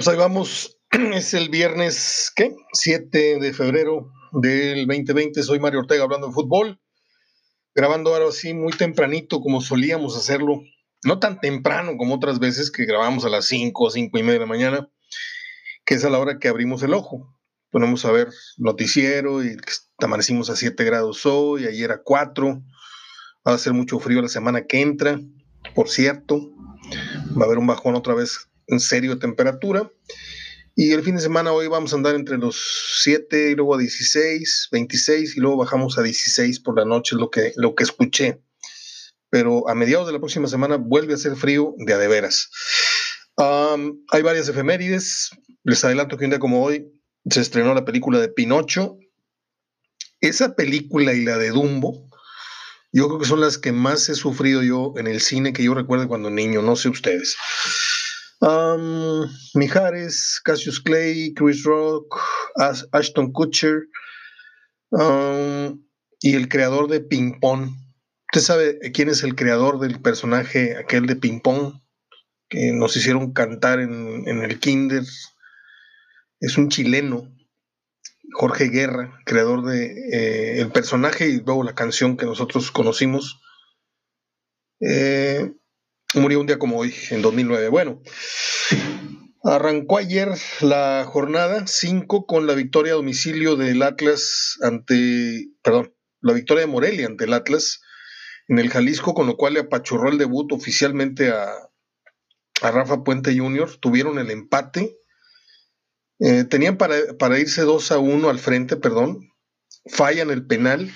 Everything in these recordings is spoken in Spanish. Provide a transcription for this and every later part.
pues ahí vamos. Es el viernes, ¿qué? 7 de febrero del 2020. Soy Mario Ortega hablando de fútbol. Grabando ahora sí muy tempranito como solíamos hacerlo. No tan temprano como otras veces que grabamos a las 5 o 5 y media de la mañana, que es a la hora que abrimos el ojo. Ponemos a ver noticiero y amanecimos a 7 grados hoy, ayer a 4. Va a hacer mucho frío la semana que entra, por cierto. Va a haber un bajón otra vez en serio temperatura. Y el fin de semana hoy vamos a andar entre los 7 y luego a 16, 26 y luego bajamos a 16 por la noche, lo que, lo que escuché. Pero a mediados de la próxima semana vuelve a ser frío de a de veras. hay varias efemérides. Les adelanto que un día como hoy se estrenó la película de Pinocho. Esa película y la de Dumbo, yo creo que son las que más he sufrido yo en el cine que yo recuerdo cuando niño, no sé ustedes. Mijares, Cassius Clay, Chris Rock, Ashton Kutcher y el creador de Ping Pong. ¿Usted sabe quién es el creador del personaje aquel de Ping Pong que nos hicieron cantar en, el Kinder? Es un chileno, Jorge Guerra, creador de eh, el personaje y luego la canción que nosotros conocimos. Eh, murió un día como hoy, en 2009. Bueno, arrancó ayer la jornada 5 con la victoria a domicilio del Atlas ante, perdón, la victoria de Morelia ante el Atlas en el Jalisco, con lo cual le apachurró el debut oficialmente a, a Rafa Puente Jr. Tuvieron el empate. Eh, tenían para, para, irse 2 a 1 al frente, perdón. Fallan el penal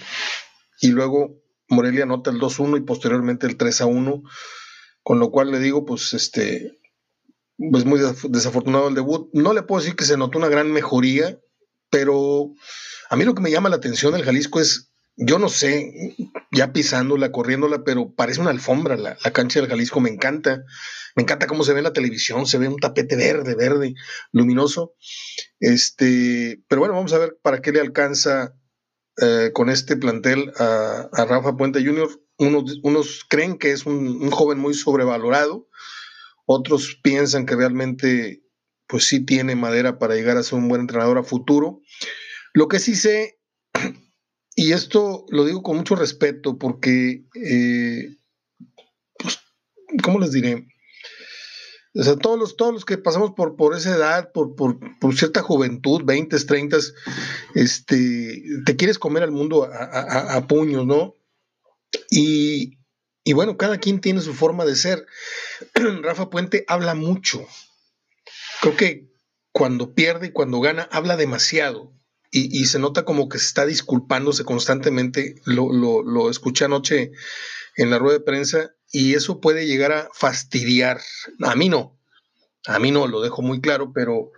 y luego Morelia anota el 2-1 y posteriormente el 3 a 1 con lo cual le digo, pues este, pues muy desafortunado el debut. No le puedo decir que se notó una gran mejoría, pero a mí lo que me llama la atención del Jalisco es, yo no sé, ya pisándola, corriéndola, pero parece una alfombra la, cancha del Jalisco, me encanta. Me encanta cómo se ve en la televisión, se ve un tapete verde, verde, luminoso. Este, pero bueno, vamos a ver para qué le alcanza eh, con este plantel a, a Rafa Puente Jr unos, creen que es un, joven muy sobrevalorado, otros piensan que realmente pues sí tiene madera para llegar a ser un buen entrenador a futuro. Lo que sí sé, y esto lo digo con mucho respeto porque, eh, pues, ¿cómo les diré? O sea, todos los, todos los que pasamos por, por esa edad, por, por, cierta juventud, 20, 30, este, te quieres comer al mundo a puños, ¿no? Y, bueno, cada quien tiene su forma de ser. Rafa Puente habla mucho. Creo que cuando pierde y cuando gana, habla demasiado. Y, se nota como que se está disculpándose constantemente. Lo, lo, lo escuché anoche en la rueda de prensa y eso puede llegar a fastidiar. A mí no. A mí no, lo dejo muy claro, pero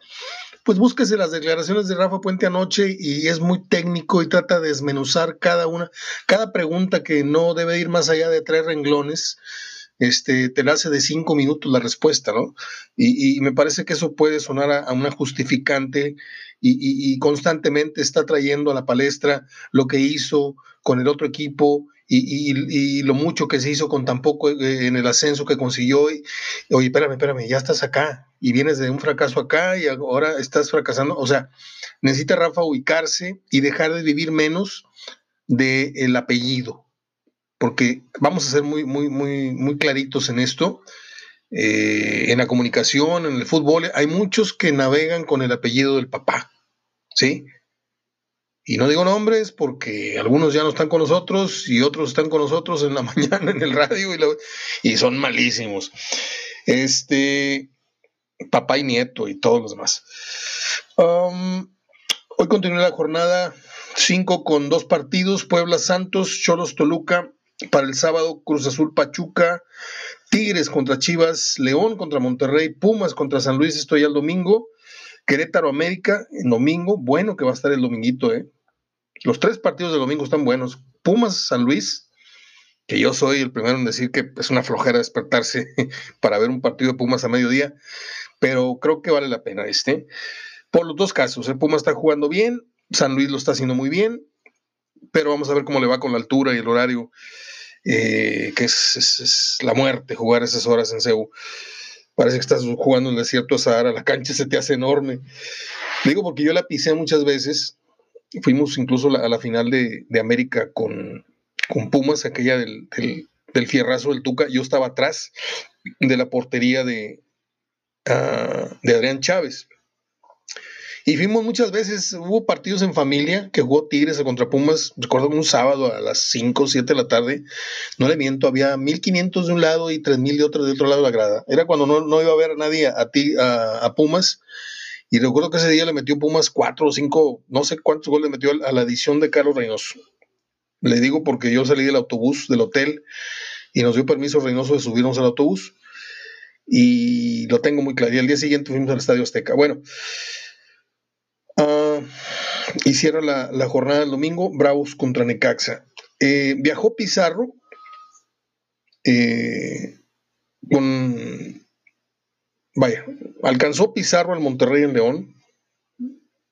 pues búsquese las declaraciones de Rafa Puente anoche y es muy técnico y trata de desmenuzar cada una, cada pregunta que no debe ir más allá de tres renglones. Este, te la hace de cinco minutos la respuesta, ¿no? Y, me parece que eso puede sonar a, una justificante y, y, constantemente está trayendo a la palestra lo que hizo con el otro equipo y, lo mucho que se hizo con tan poco eh, en el ascenso que consiguió. Y, oye, espérame, espérame, ya estás acá y vienes de un fracaso acá y ahora estás fracasando. O sea, necesita Rafa ubicarse y dejar de vivir menos del apellido. Porque vamos a ser muy, muy, muy, muy claritos en esto. Eh, en la comunicación, en el fútbol, hay muchos que navegan con el apellido del papá. ¿Sí? Y no digo nombres porque algunos ya no están con nosotros y otros están con nosotros en la mañana en el radio y, son malísimos. Este, papá y nieto y todos los demás. Um, hoy continúa la jornada 5 con dos partidos, Puebla Santos, Cholos Toluca, para el sábado Cruz Azul Pachuca, Tigres contra Chivas, León contra Monterrey, Pumas contra San Luis, estoy el domingo, Querétaro América, en domingo, bueno que va a estar el dominguito, ¿eh? Los tres partidos de domingo están buenos. Pumas, San Luis, que yo soy el primero en decir que es una flojera despertarse para ver un partido de Pumas a mediodía, pero creo que vale la pena este. Por los dos casos, el. Pumas está jugando bien, San Luis lo está haciendo muy bien, pero vamos a ver cómo le va con la altura y el horario, eh, que es, la muerte jugar esas horas en CEU. Parece que estás jugando en el desierto de Sahara, la cancha se te hace enorme. Digo porque yo la pisé muchas veces. Fuimos incluso a la final de, América con, con, Pumas, aquella del, del, fierrazo del Tuca. Yo estaba atrás de la portería de, ah, de Adrián Chávez. Y fuimos muchas veces, hubo partidos en familia que jugó Tigres contra Pumas, recuerdo un sábado a las 5 o 7 de la tarde, no le miento, había 1500 de un lado y 3000 de otro, de otro lado de la grada. Era cuando no, iba a ver a nadie a, ti, a, Pumas. Y recuerdo que ese día le metió Pumas 4 o 5, no sé cuántos goles le metió a la edición de Carlos Reynoso. Le digo porque yo salí del autobús del hotel y nos dio permiso Reynoso de subirnos al autobús. Y lo tengo muy claro. Y al día siguiente fuimos al Estadio Azteca. Bueno, Uh, y cierra la, jornada del domingo, Bravos contra Necaxa. Eh, viajó Pizarro eh, con. Vaya, alcanzó Pizarro al Monterrey en León.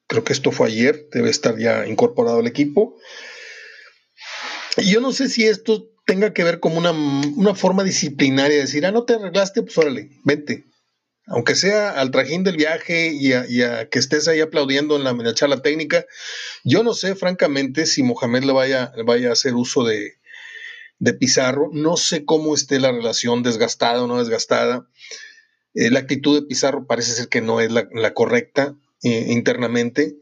Creo que esto fue ayer, debe estar ya incorporado al equipo. Y yo no sé si esto tenga que ver como una, una forma disciplinaria de decir, ah, no te arreglaste, pues órale, vente aunque sea al trajín del viaje y a, que estés ahí aplaudiendo en la, charla técnica, yo no sé francamente si Mohamed le vaya, vaya a hacer uso de, Pizarro, no sé cómo esté la relación desgastada o no desgastada. Eh, la actitud de Pizarro parece ser que no es la, correcta eh, internamente.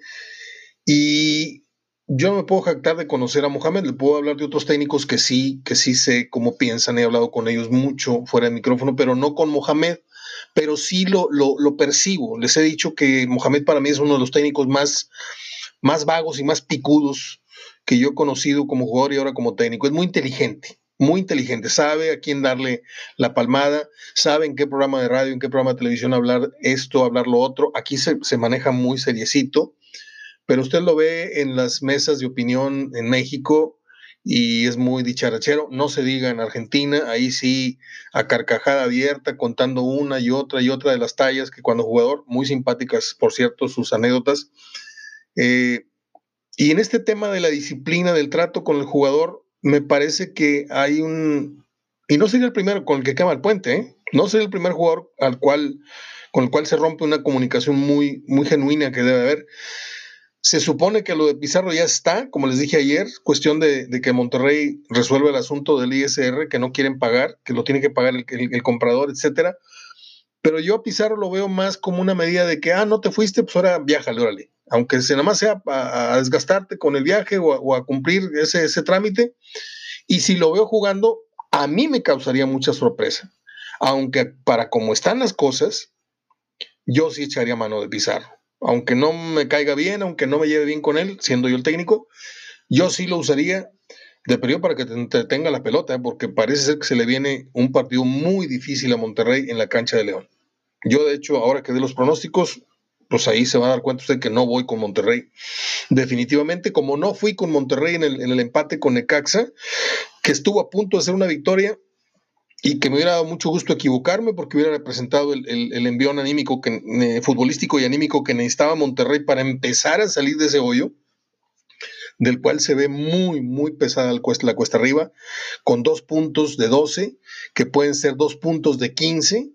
Y yo no me puedo jactar de conocer a Mohamed, le puedo hablar de otros técnicos que sí, que sí sé cómo piensan, he hablado con ellos mucho fuera de micrófono, pero no con Mohamed pero sí lo, lo, percibo. Les he dicho que Mohamed para mí es uno de los técnicos más, más vagos y más picudos que yo he conocido como jugador y ahora como técnico. Es muy inteligente, muy inteligente. Sabe a quién darle la palmada, sabe en qué programa de radio, en qué programa de televisión hablar esto, hablar lo otro. Aquí se, se maneja muy seriecito, pero usted lo ve en las mesas de opinión en México y es muy dicharachero. No se diga en Argentina, ahí sí a carcajada abierta, contando una y otra y otra de las tallas que cuando jugador, muy simpáticas, por cierto, sus anécdotas. Eh, y en este tema de la disciplina del trato con el jugador, me parece que hay un, y no sería el primero con el que quema el puente, ¿eh? no sería el primer jugador al cual, con el cual se rompe una comunicación muy, muy genuina que debe haber. Se supone que lo de Pizarro ya está, como les dije ayer, cuestión de, que Monterrey resuelva el asunto del ISR, que no quieren pagar, que lo tiene que pagar el, comprador, etcétera. Pero yo a Pizarro lo veo más como una medida de que, ah, no te fuiste, pues ahora viájale, órale. Aunque se nada más sea a, desgastarte con el viaje o a, cumplir ese, ese trámite. Y si lo veo jugando, a mí me causaría mucha sorpresa. Aunque para como están las cosas, yo sí echaría mano de Pizarro aunque no me caiga bien, aunque no me lleve bien con él, siendo yo el técnico, yo sí lo usaría de periodo para que te entretenga la pelota, ¿eh? porque parece ser que se le viene un partido muy difícil a Monterrey en la cancha de León. Yo, de hecho, ahora que dé los pronósticos, pues ahí se va a dar cuenta usted que no voy con Monterrey. Definitivamente, como no fui con Monterrey en el, en el empate con Necaxa, que estuvo a punto de hacer una victoria, y que me hubiera dado mucho gusto equivocarme porque hubiera representado el, el, envión anímico que, eh, futbolístico y anímico que necesitaba Monterrey para empezar a salir de ese hoyo, del cual se ve muy, muy pesada la cuesta arriba, con dos puntos de 12, que pueden ser dos puntos de 15.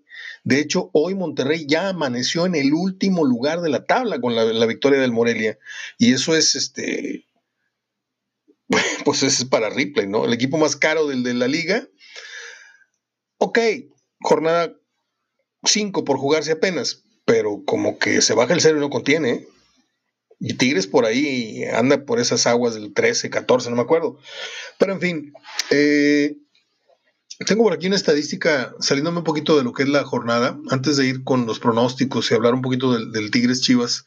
De hecho, hoy Monterrey ya amaneció en el último lugar de la tabla con la, victoria del Morelia. Y eso es este. Pues es para Ripley, ¿no? El equipo más caro del de la liga ok, jornada 5 por jugarse apenas, pero como que se baja el cero y no contiene. Y Tigres por ahí anda por esas aguas del 13, 14, no me acuerdo. Pero en fin, eh, tengo por aquí una estadística saliéndome un poquito de lo que es la jornada, antes de ir con los pronósticos y hablar un poquito del, Tigres Chivas.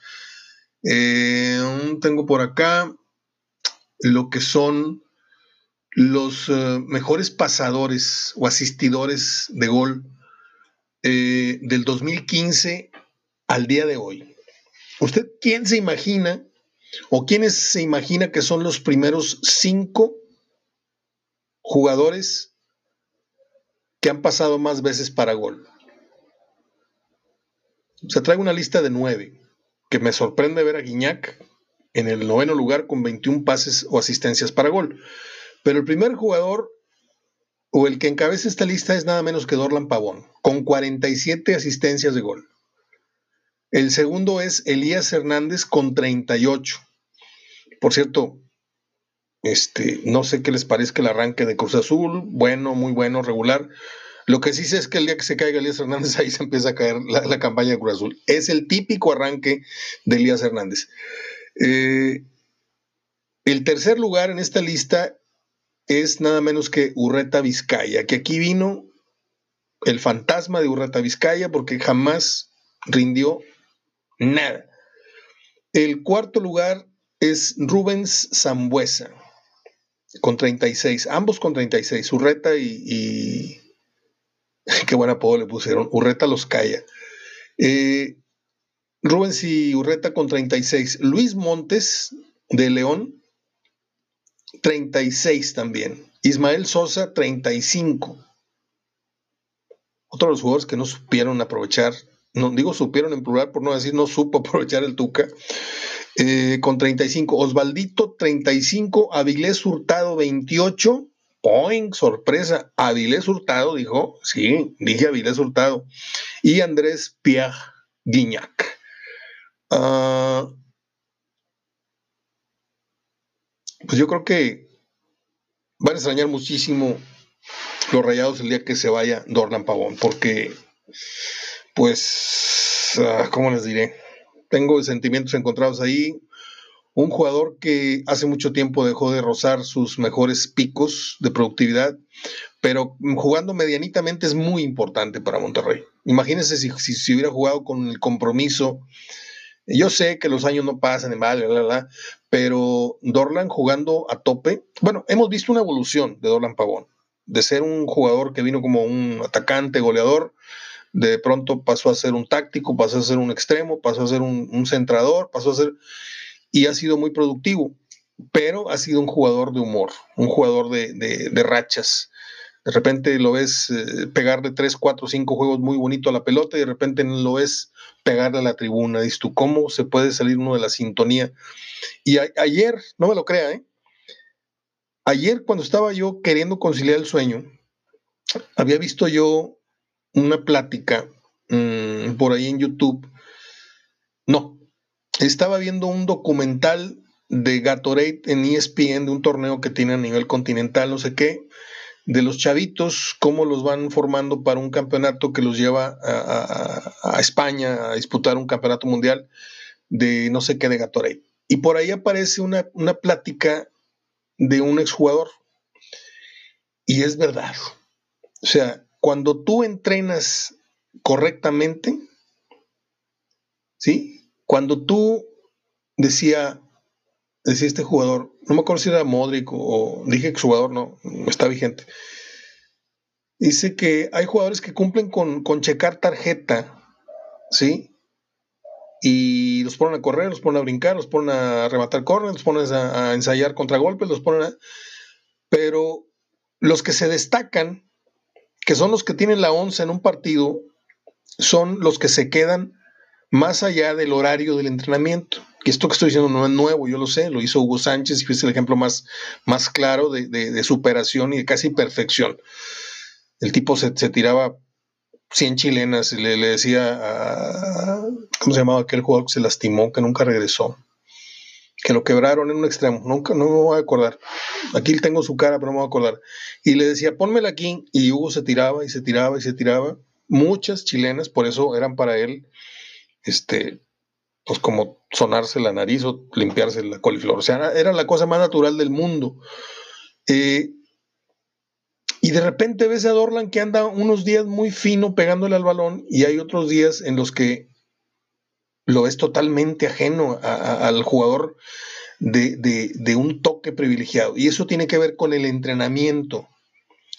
Eh, tengo por acá lo que son los eh, mejores pasadores o asistidores de gol eh, del 2015 al día de hoy. ¿Usted quién se imagina o quiénes se imagina que son los primeros cinco jugadores que han pasado más veces para gol? Se trae una lista de nueve, que me sorprende ver a Guiñac en el noveno lugar con 21 pases o asistencias para gol. Pero el primer jugador o el que encabeza esta lista es nada menos que Dorlan Pavón, con 47 asistencias de gol. El segundo es Elías Hernández con 38. Por cierto, este, no sé qué les parezca el arranque de Cruz Azul, bueno, muy bueno, regular. Lo que sí sé es que el día que se caiga Elías Hernández, ahí se empieza a caer la, campaña de Cruz Azul. Es el típico arranque de Elías Hernández. Eh, el tercer lugar en esta lista es nada menos que Urreta Vizcaya, que aquí vino el fantasma de Urreta Vizcaya porque jamás rindió nada. El cuarto lugar es Rubens Zambuesa, con 36, ambos con 36, Urreta y, qué buen apodo le pusieron, Urreta los calla. Eh, Rubens y Urreta con 36, Luis Montes de León 36 también. Ismael Sosa, 35. Otro de los jugadores que no supieron aprovechar, no digo supieron en plural por no decir no supo aprovechar el Tuca, eh, con 35. Osvaldito, 35. Avilés Hurtado, 28. Point, sorpresa. Avilés Hurtado dijo, sí, dije Avilés Hurtado. Y Andrés Pierre Guignac. Ah, pues yo creo que van a extrañar muchísimo los rayados el día que se vaya Dorlan Pavón, porque, pues, ah, ¿cómo les diré? Tengo sentimientos encontrados ahí. Un jugador que hace mucho tiempo dejó de rozar sus mejores picos de productividad, pero jugando medianitamente es muy importante para Monterrey. Imagínense si, si, hubiera jugado con el compromiso. Yo sé que los años no pasan en mal, pero Dorlan jugando a tope, bueno, hemos visto una evolución de Dorlan Pavón, de ser un jugador que vino como un atacante, goleador, de pronto pasó a ser un táctico, pasó a ser un extremo, pasó a ser un, centrador, pasó a ser, y ha sido muy productivo, pero ha sido un jugador de humor, un jugador de, rachas. De repente lo ves eh, pegarle 3, 4, 5 juegos muy bonito a la pelota y de repente lo ves pegarle a la tribuna. Dices tú, ¿cómo se puede salir uno de la sintonía? Y ayer, no me lo crea, ¿eh? Ayer cuando estaba yo queriendo conciliar el sueño, había visto yo una plática mm, por ahí en YouTube. No, estaba viendo un documental de Gatorade en ESPN, de un torneo que tiene a nivel continental, no sé qué, de los chavitos, cómo los van formando para un campeonato que los lleva a España a disputar un campeonato mundial de no sé qué de Gatorade. Y por ahí aparece una, plática de un exjugador. Y es verdad. O sea, cuando tú entrenas correctamente, ¿sí? Cuando tú decía, decía este jugador, no me acuerdo si era Modric o dije exjugador, no, está vigente. Dice que hay jugadores que cumplen con, con checar tarjeta, ¿sí? y los ponen a correr, los ponen a brincar, los ponen a rematar corners, los ponen a, ensayar contragolpes, los ponen a... Pero los que se destacan, que son los que tienen la once en un partido, son los que se quedan más allá del horario del entrenamiento. Y esto que estoy diciendo no es nuevo, yo lo sé, lo hizo Hugo Sánchez y fue el ejemplo más, más claro de, superación y de casi perfección. El tipo se, tiraba 100 chilenas y le, decía a, ¿cómo se llamaba aquel jugador que se lastimó, que nunca regresó? Que lo quebraron en un extremo, nunca, no me voy a acordar. Aquí tengo su cara, pero no me voy a acordar. Y le decía, pónmela aquí, y Hugo se tiraba y se tiraba y se tiraba. Muchas chilenas, por eso eran para él, este, pues como sonarse la nariz o limpiarse la coliflor. O sea, era la cosa más natural del mundo. Eh, y de repente ves a Dorlan que anda unos días muy fino pegándole al balón y hay otros días en los que lo es totalmente ajeno al jugador de, un toque privilegiado. Y eso tiene que ver con el entrenamiento.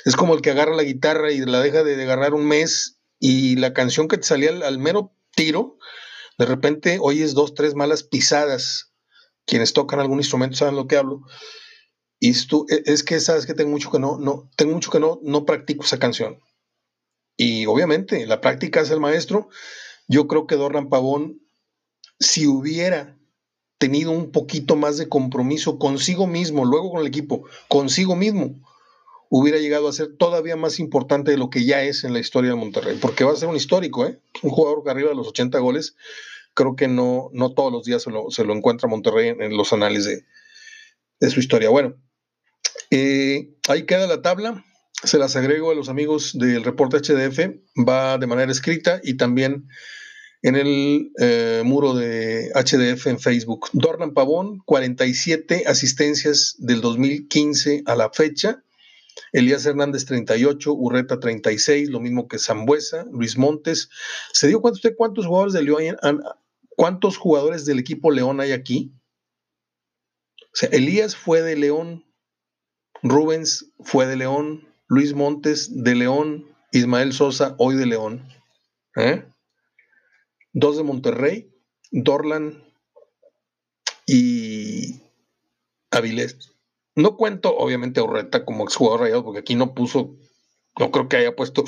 Es como el que agarra la guitarra y la deja de, agarrar un mes y la canción que te salía al, mero tiro, de repente oyes dos, tres malas pisadas. Quienes tocan algún instrumento saben lo que hablo y tú, e, es que sabes que tengo mucho que no, no, tengo mucho que no, no practico esa canción. Y obviamente, la práctica es el maestro. Yo creo que Dorlan Pavón, si hubiera tenido un poquito más de compromiso consigo mismo, luego con el equipo, consigo mismo, hubiera llegado a ser todavía más importante de lo que ya es en la historia de Monterrey, porque va a ser un histórico, ¿eh? un jugador que arriba de los 80 goles, creo que no, no todos los días se lo, encuentra Monterrey en, los análisis de, su historia. Bueno, eh, ahí queda la tabla, se las agrego a los amigos del reporte HDF, va de manera escrita y también en el eh, muro de HDF en Facebook. Dornan Pavón, 47 asistencias del 2015 a la fecha. Elías Hernández 38, Urreta 36, lo mismo que Zambuesa, Luis Montes. ¿Se dio cuenta usted cuántos jugadores de León cuántos jugadores del equipo León hay aquí? O sea, Elías fue de León, Rubens fue de León, Luis Montes de León, Ismael Sosa hoy de León. ¿eh? Dos de Monterrey, Dorlan y Avilés. No cuento, obviamente, a Urreta como exjugador rayado, porque aquí no puso, no creo que haya puesto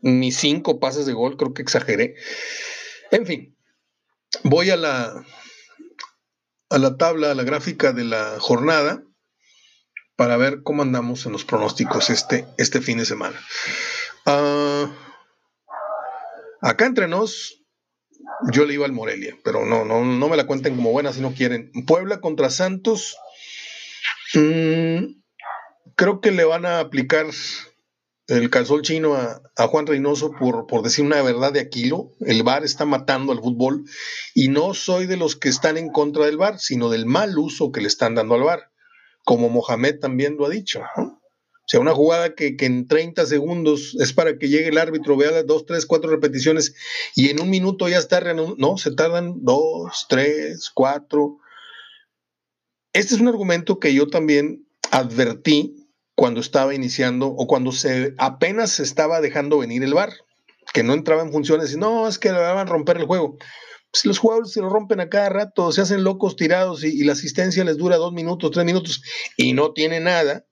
ni cinco pases de gol, creo que exageré. En fin, voy a la, a la tabla, a la gráfica de la jornada, para ver cómo andamos en los pronósticos este, este fin de semana. Uh, acá entre nos, yo le iba al Morelia, pero no, no, no me la cuenten como buena si no quieren. Puebla contra Santos Mm, creo que le van a aplicar el calzol chino a, Juan Reynoso por, por, decir una verdad de Aquilo. El VAR está matando al fútbol y no soy de los que están en contra del VAR, sino del mal uso que le están dando al VAR, como Mohamed también lo ha dicho. O sea, una jugada que, que, en 30 segundos es para que llegue el árbitro, vea las dos, tres, cuatro repeticiones y en un minuto ya está. No, se tardan dos, tres, cuatro. Este es un argumento que yo también advertí cuando estaba iniciando o cuando se apenas se estaba dejando venir el bar, que no entraba en funciones y no, es que le van a romper el juego. Si los jugadores se lo rompen a cada rato, se hacen locos tirados y, la asistencia les dura dos minutos, tres minutos y no tiene nada.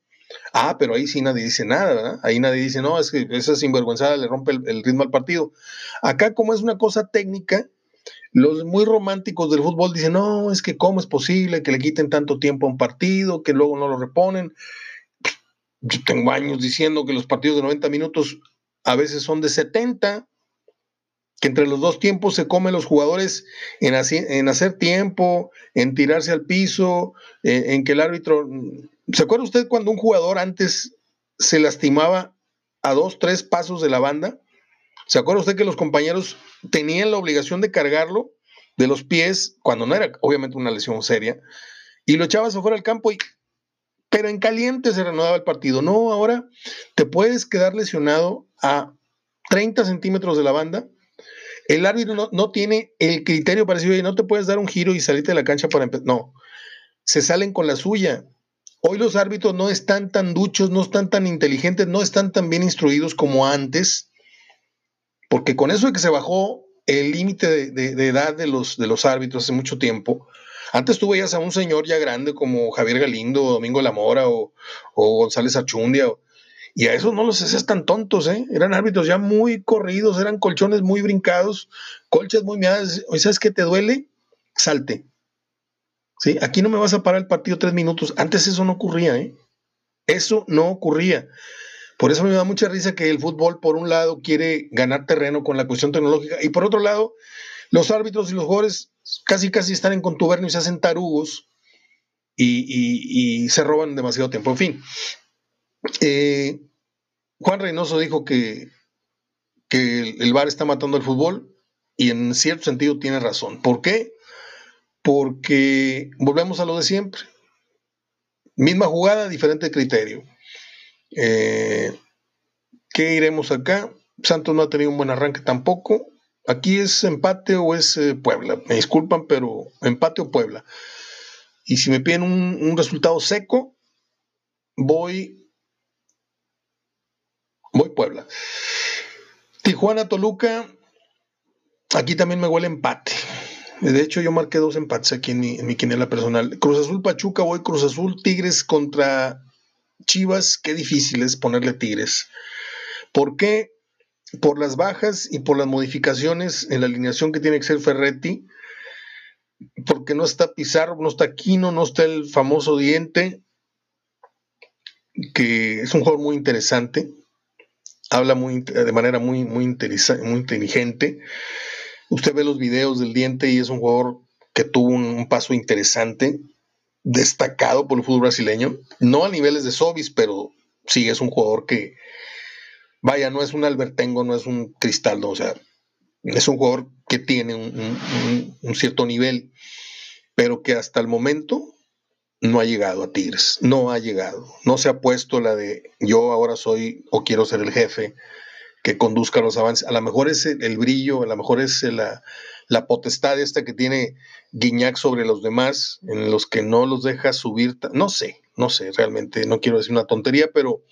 Ah, pero ahí sí nadie dice nada, ¿verdad? Ahí nadie dice, no, es que esa sinvergüenzada le rompe el ritmo al partido. Acá, como es una cosa técnica, los muy románticos del fútbol dicen, no, es que cómo es posible que le quiten tanto tiempo a un partido, que luego no lo reponen. Yo tengo años diciendo que los partidos de 90 minutos a veces son de 70, que entre los dos tiempos se comen los jugadores en, hacer tiempo, en tirarse al piso, en, en que el árbitro... ¿Se acuerda usted cuando un jugador antes se lastimaba a dos, tres pasos de la banda? ¿Se acuerda usted que los compañeros tenían la obligación de cargarlo de los pies cuando no era obviamente una lesión seria y lo echabas afuera del campo y pero en caliente se reanudaba el partido. No, ahora te puedes quedar lesionado a 30 centímetros de la banda. El árbitro no, tiene el criterio para decir, no te puedes dar un giro y salirte de la cancha para empezar. No, se salen con la suya. Hoy los árbitros no están tan duchos, no están tan inteligentes, no están tan bien instruidos como antes porque con eso de que se bajó el límite de, edad de los, de los árbitros hace mucho tiempo, antes tú veías a un señor ya grande como Javier Galindo, o Domingo Lamora o, o González Achundia, y a esos no los hacías tan tontos, ¿eh? Eran árbitros ya muy corridos, eran colchones muy brincados, colchas muy miadas. Oye, ¿sabes qué te duele? Salte. ¿Sí? Aquí no me vas a parar el partido tres minutos. Antes eso no ocurría, ¿eh? Eso no ocurría. Por eso me da mucha risa que el fútbol, por un lado, quiere ganar terreno con la cuestión tecnológica y por otro lado, los árbitros y los jugadores casi casi están en contubernio y se hacen tarugos y, se roban demasiado tiempo. En fin, eh, Juan Reynoso dijo que, el, el VAR está matando al fútbol y en cierto sentido tiene razón. ¿Por qué? Porque volvemos a lo de siempre. Misma jugada, diferente criterio. Eh, ¿Qué iremos acá? Santos no ha tenido un buen arranque tampoco. Aquí es empate o es eh, Puebla. Me disculpan, pero empate o Puebla. Y si me piden un, resultado seco, voy. Voy Puebla. Tijuana, Toluca. Aquí también me huele empate. De hecho, yo marqué dos empates aquí en mi, en mi quinela personal. Cruz Azul Pachuca, voy Cruz Azul Tigres contra Chivas, qué difícil es ponerle Tigres. ¿Por qué? Por las bajas y por las modificaciones en la alineación que tiene que ser Ferretti, porque no está Pizarro, no está Quino, no está el famoso diente. que es un jugador muy interesante, habla muy, de manera muy, muy, muy inteligente. Usted ve los videos del diente y es un jugador que tuvo un, paso interesante, destacado por el fútbol brasileño, no a niveles de Sobis, pero sí es un jugador que, vaya, no es un Albertengo, no es un Cristaldo, o sea, es un jugador que tiene un, cierto nivel, pero que hasta el momento no ha llegado a Tigres, no ha llegado, no se ha puesto la de yo ahora soy o quiero ser el jefe que conduzca los avances, a lo mejor es el, brillo, a lo mejor es la, la, potestad esta que tiene Guiñac sobre los demás, en los que no los deja subir, no sé, no sé, realmente no quiero decir una tontería, pero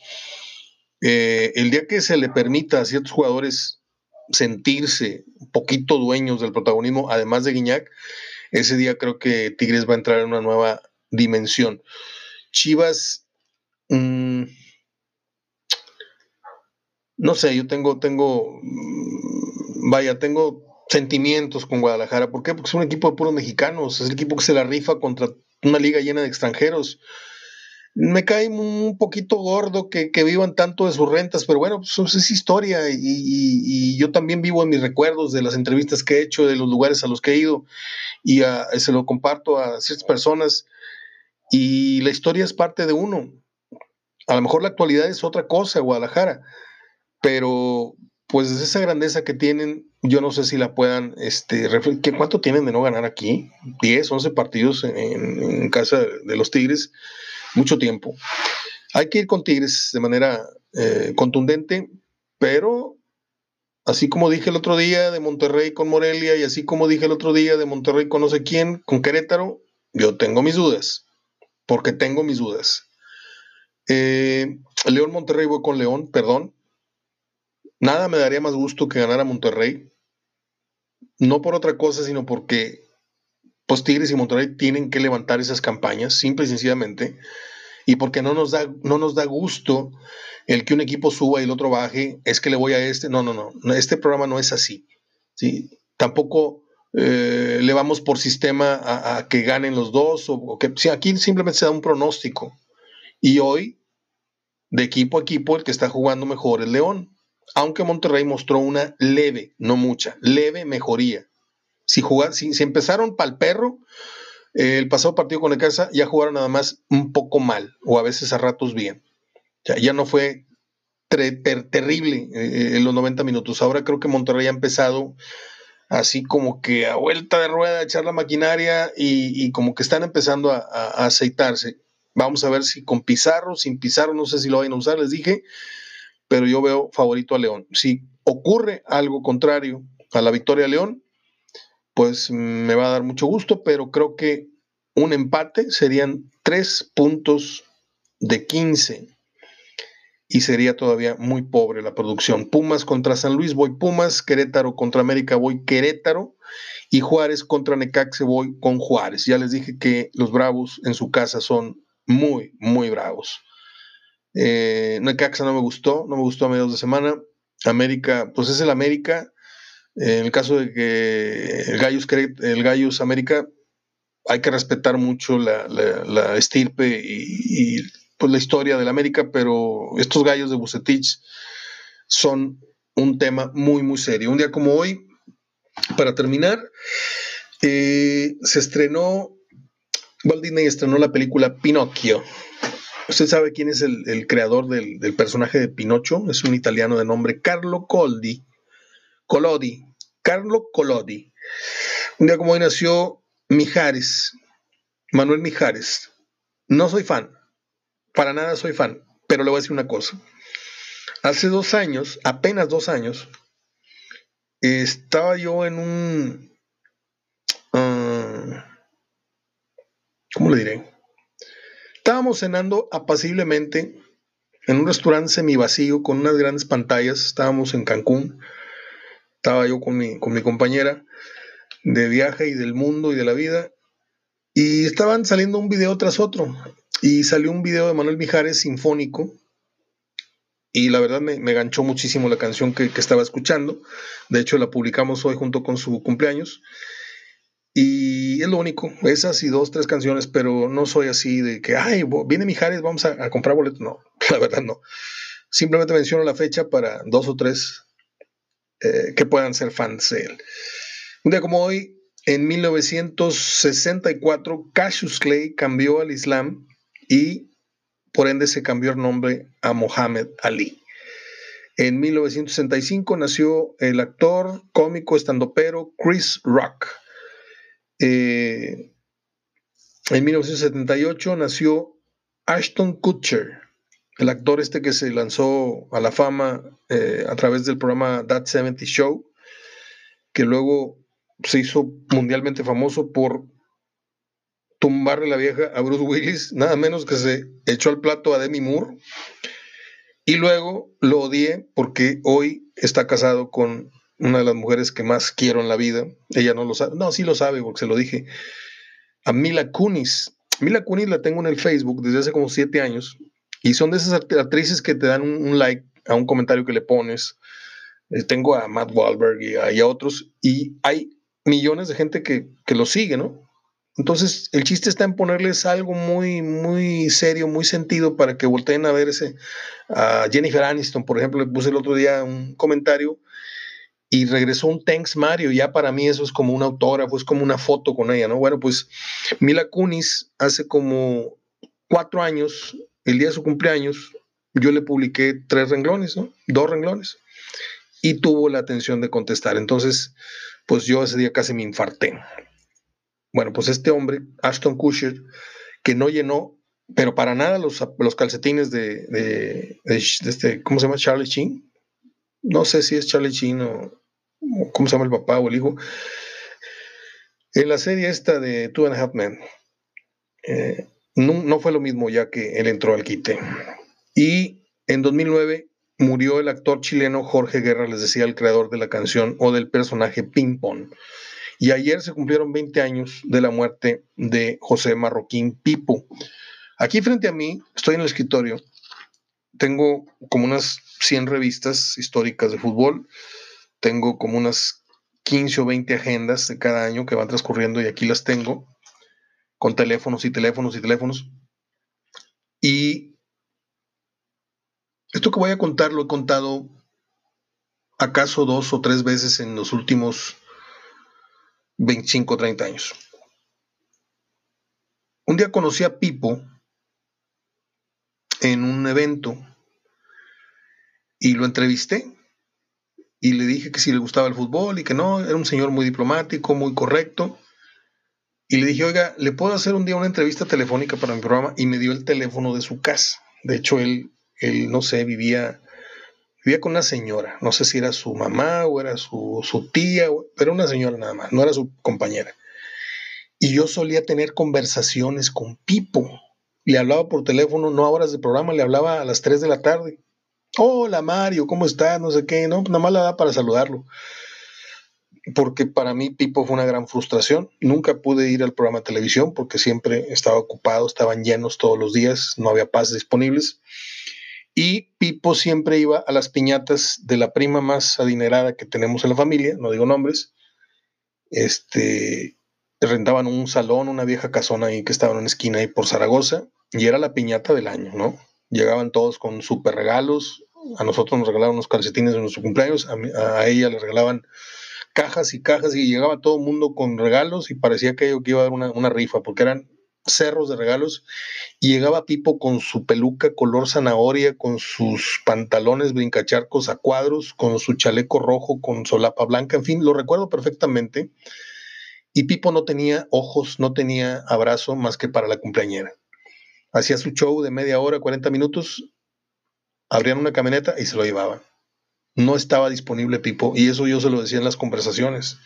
eh, el día que se le permita a ciertos jugadores sentirse un poquito dueños del protagonismo, además de Guiñac, ese día creo que Tigres va a entrar en una nueva dimensión. Chivas, mm, no sé, yo tengo, tengo, vaya, tengo sentimientos con Guadalajara. ¿Por qué? Porque es un equipo de puros mexicanos, es el equipo que se la rifa contra una liga llena de extranjeros me cae un poquito gordo que, vivan tanto de sus rentas, pero bueno, pues es historia y, yo también vivo en mis recuerdos de las entrevistas que he hecho, de los lugares a los que he ido y se lo comparto a ciertas personas y la historia es parte de uno. A lo mejor la actualidad es otra cosa, Guadalajara, pero pues esa grandeza que tienen, yo no sé si la puedan, este, ¿cuánto tienen de no ganar aquí? 10, 11 partidos en, en casa de los Tigres mucho tiempo. Hay que ir con Tigres de manera eh, contundente, pero así como dije el otro día de Monterrey con Morelia y así como dije el otro día de Monterrey con no sé quién, con Querétaro, yo tengo mis dudas, porque tengo mis dudas. Eh, León Monterrey voy con León, perdón. Nada me daría más gusto que ganar a Monterrey. No por otra cosa, sino porque pues Tigres y Monterrey tienen que levantar esas campañas, simple y sencillamente, y porque no nos da, no nos da gusto el que un equipo suba y el otro baje, es que le voy a este, no, no, no, este programa no es así, ¿sí? Tampoco eh, le vamos por sistema a, que ganen los dos, o, que, aquí simplemente se da un pronóstico, y hoy, de equipo a equipo, el que está jugando mejor es León, aunque Monterrey mostró una leve, no mucha, leve mejoría. Si, si, empezaron para el perro, eh, el pasado partido con el casa ya jugaron nada más un poco mal, o a veces a ratos bien. Ya, no fue terrible eh, en los 90 minutos. Ahora creo que Monterrey ha empezado así como que a vuelta de rueda a echar la maquinaria y, como que están empezando a, aceitarse. Vamos a ver si con Pizarro, sin Pizarro, no sé si lo vayan a usar, les dije, pero yo veo favorito a León. Si ocurre algo contrario a la victoria de León, pues me va a dar mucho gusto, pero creo que un empate serían tres puntos de 15 y sería todavía muy pobre la producción. Pumas contra San Luis, voy Pumas, Querétaro contra América, voy Querétaro y Juárez contra Necaxe, voy con Juárez. Ya les dije que los Bravos en su casa son muy, muy bravos. Eh, Necaxa no me gustó, no me gustó a mediados de semana. América, pues es el América, en el caso de que el Gallus, el Gallus América, hay que respetar mucho la, la, estirpe y, pues, la historia del América, pero estos gallos de Bucetich son un tema muy, muy serio. Un día como hoy, para terminar, eh, se estrenó, Walt Disney estrenó la película Pinocchio. Usted sabe quién es el, el creador del, del, personaje de Pinocho, es un italiano de nombre Carlo Coldi Colodi, Carlo Colodi. Un día como hoy nació Mijares, Manuel Mijares. No soy fan, para nada soy fan, pero le voy a decir una cosa. Hace dos años, apenas dos años, estaba yo en un... Ah, ¿Cómo le diré? Estábamos cenando apaciblemente en un restaurante semivacío con unas grandes pantallas. Estábamos en Cancún. Estaba yo con mi, con mi compañera de viaje y del mundo y de la vida, y estaban saliendo un video tras otro, y salió un video de Manuel Mijares sinfónico, y la verdad me, me ganchó muchísimo la canción que, que, estaba escuchando, de hecho la publicamos hoy junto con su cumpleaños, y es lo único, esas y dos, tres canciones, pero no soy así de que, ay, viene Mijares, vamos a, comprar boletos, no, la verdad no. Simplemente menciono la fecha para dos o tres eh, que puedan ser fans de él. Un día como hoy, en 1964, Cassius Clay cambió al Islam y por ende se cambió el nombre a Mohammed Ali. En 1965 nació el actor, cómico, estandopero Chris Rock. Eh, en 1978 nació Ashton Kutcher, el actor este que se lanzó a la fama eh, a través del programa That 70 Show, que luego se hizo mundialmente famoso por tumbarle la vieja a Bruce Willis, nada menos que se echó al plato a Demi Moore. Y luego lo odié porque hoy está casado con una de las mujeres que más quiero en la vida. Ella no lo sabe. No, sí lo sabe porque se lo dije. A Mila Kunis. Mila Kunis la tengo en el Facebook desde hace como siete años. Y son de esas actrices que te dan un, like a un comentario que le pones. Eh, tengo a Matt Wahlberg y a, otros. Y hay millones de gente que, que lo sigue, ¿no? Entonces, el chiste está en ponerles algo muy, muy serio, muy sentido para que volteen a verse. A Jennifer Aniston, por ejemplo, le puse el otro día un comentario y regresó un Thanks Mario. Ya para mí eso es como una autora, pues como una foto con ella, ¿no? Bueno, pues Mila Kunis hace como cuatro años, el día de su cumpleaños, yo le publiqué tres renglones, ¿no? Dos renglones. Y tuvo la atención de contestar. Entonces, pues yo ese día casi me infarté. Bueno, pues este hombre, Ashton Kutcher, que no llenó, pero para nada los, los calcetines de, este, ¿cómo se llama? Charlie Sheen. No sé si es Charlie Sheen o, ¿cómo se llama el papá o el hijo? En la serie esta de Two and a Half Men, eh, no, no, fue lo mismo ya que él entró al quite. Y en 2009 murió el actor chileno Jorge Guerra, les decía, el creador de la canción o del personaje Ping Pong. Y ayer se cumplieron 20 años de la muerte de José Marroquín Pipo. Aquí frente a mí, estoy en el escritorio, tengo como unas 100 revistas históricas de fútbol, tengo como unas 15 o 20 agendas de cada año que van transcurriendo y aquí las tengo, con teléfonos y teléfonos y teléfonos. Y esto que voy a contar lo he contado acaso dos o tres veces en los últimos 25 o 30 años. Un día conocí a Pipo en un evento y lo entrevisté y le dije que si le gustaba el fútbol y que no, era un señor muy diplomático, muy correcto. Y le dije, oiga, ¿le puedo hacer un día una entrevista telefónica para mi programa? Y me dio el teléfono de su casa. De hecho, él, él no sé, vivía Vivía con una señora, no sé si era su mamá o era su, su tía, pero una señora nada más, no era su compañera. Y yo solía tener conversaciones con Pipo. Le hablaba por teléfono, no a horas de programa, le hablaba a las 3 de la tarde. Hola Mario, ¿cómo estás? No sé qué, no, nada más la da para saludarlo. Porque para mí Pipo fue una gran frustración. Nunca pude ir al programa de televisión porque siempre estaba ocupado, estaban llenos todos los días, no había pases disponibles. Y Pipo siempre iba a las piñatas de la prima más adinerada que tenemos en la familia, no digo nombres. Este, rentaban un salón, una vieja casona ahí que estaba en una esquina ahí por Zaragoza, y era la piñata del año, ¿no? Llegaban todos con súper regalos. A nosotros nos regalaban unos calcetines de nuestro cumpleaños, a, ella le regalaban cajas y cajas, y llegaba todo el mundo con regalos, y parecía que iba a dar una, una rifa, porque eran cerros de regalos y llegaba Pipo con su peluca color zanahoria, con sus pantalones brincacharcos a cuadros, con su chaleco rojo, con solapa blanca, en fin, lo recuerdo perfectamente. Y Pipo no tenía ojos, no tenía abrazo más que para la cumpleañera. Hacía su show de media hora, 40 minutos, abrían una camioneta y se lo llevaban. No estaba disponible Pipo y eso yo se lo decía en las conversaciones.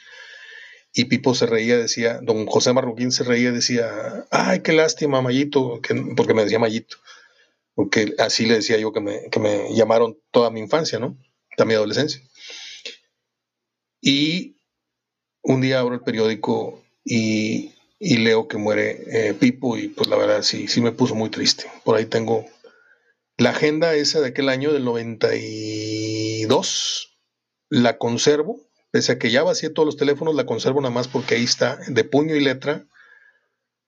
Y Pipo se reía, decía, don José Marroquín se reía, decía, ay, qué lástima, Mayito, porque me decía Mayito, porque así le decía yo que me, que me llamaron toda mi infancia, ¿no? Toda mi adolescencia. Y un día abro el periódico y, leo que muere eh, Pipo y pues la verdad sí, sí me puso muy triste. Por ahí tengo la agenda esa de aquel año del 92, la conservo Pese a que ya vacié todos los teléfonos, la conservo nada más porque ahí está, de puño y letra,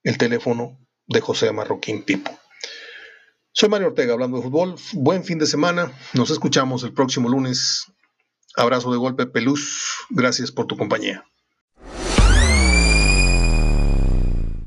el teléfono de José Marroquín Pipo. Soy Mario Ortega hablando de fútbol. Buen fin de semana. Nos escuchamos el próximo lunes. Abrazo de golpe, Peluz. Gracias por tu compañía.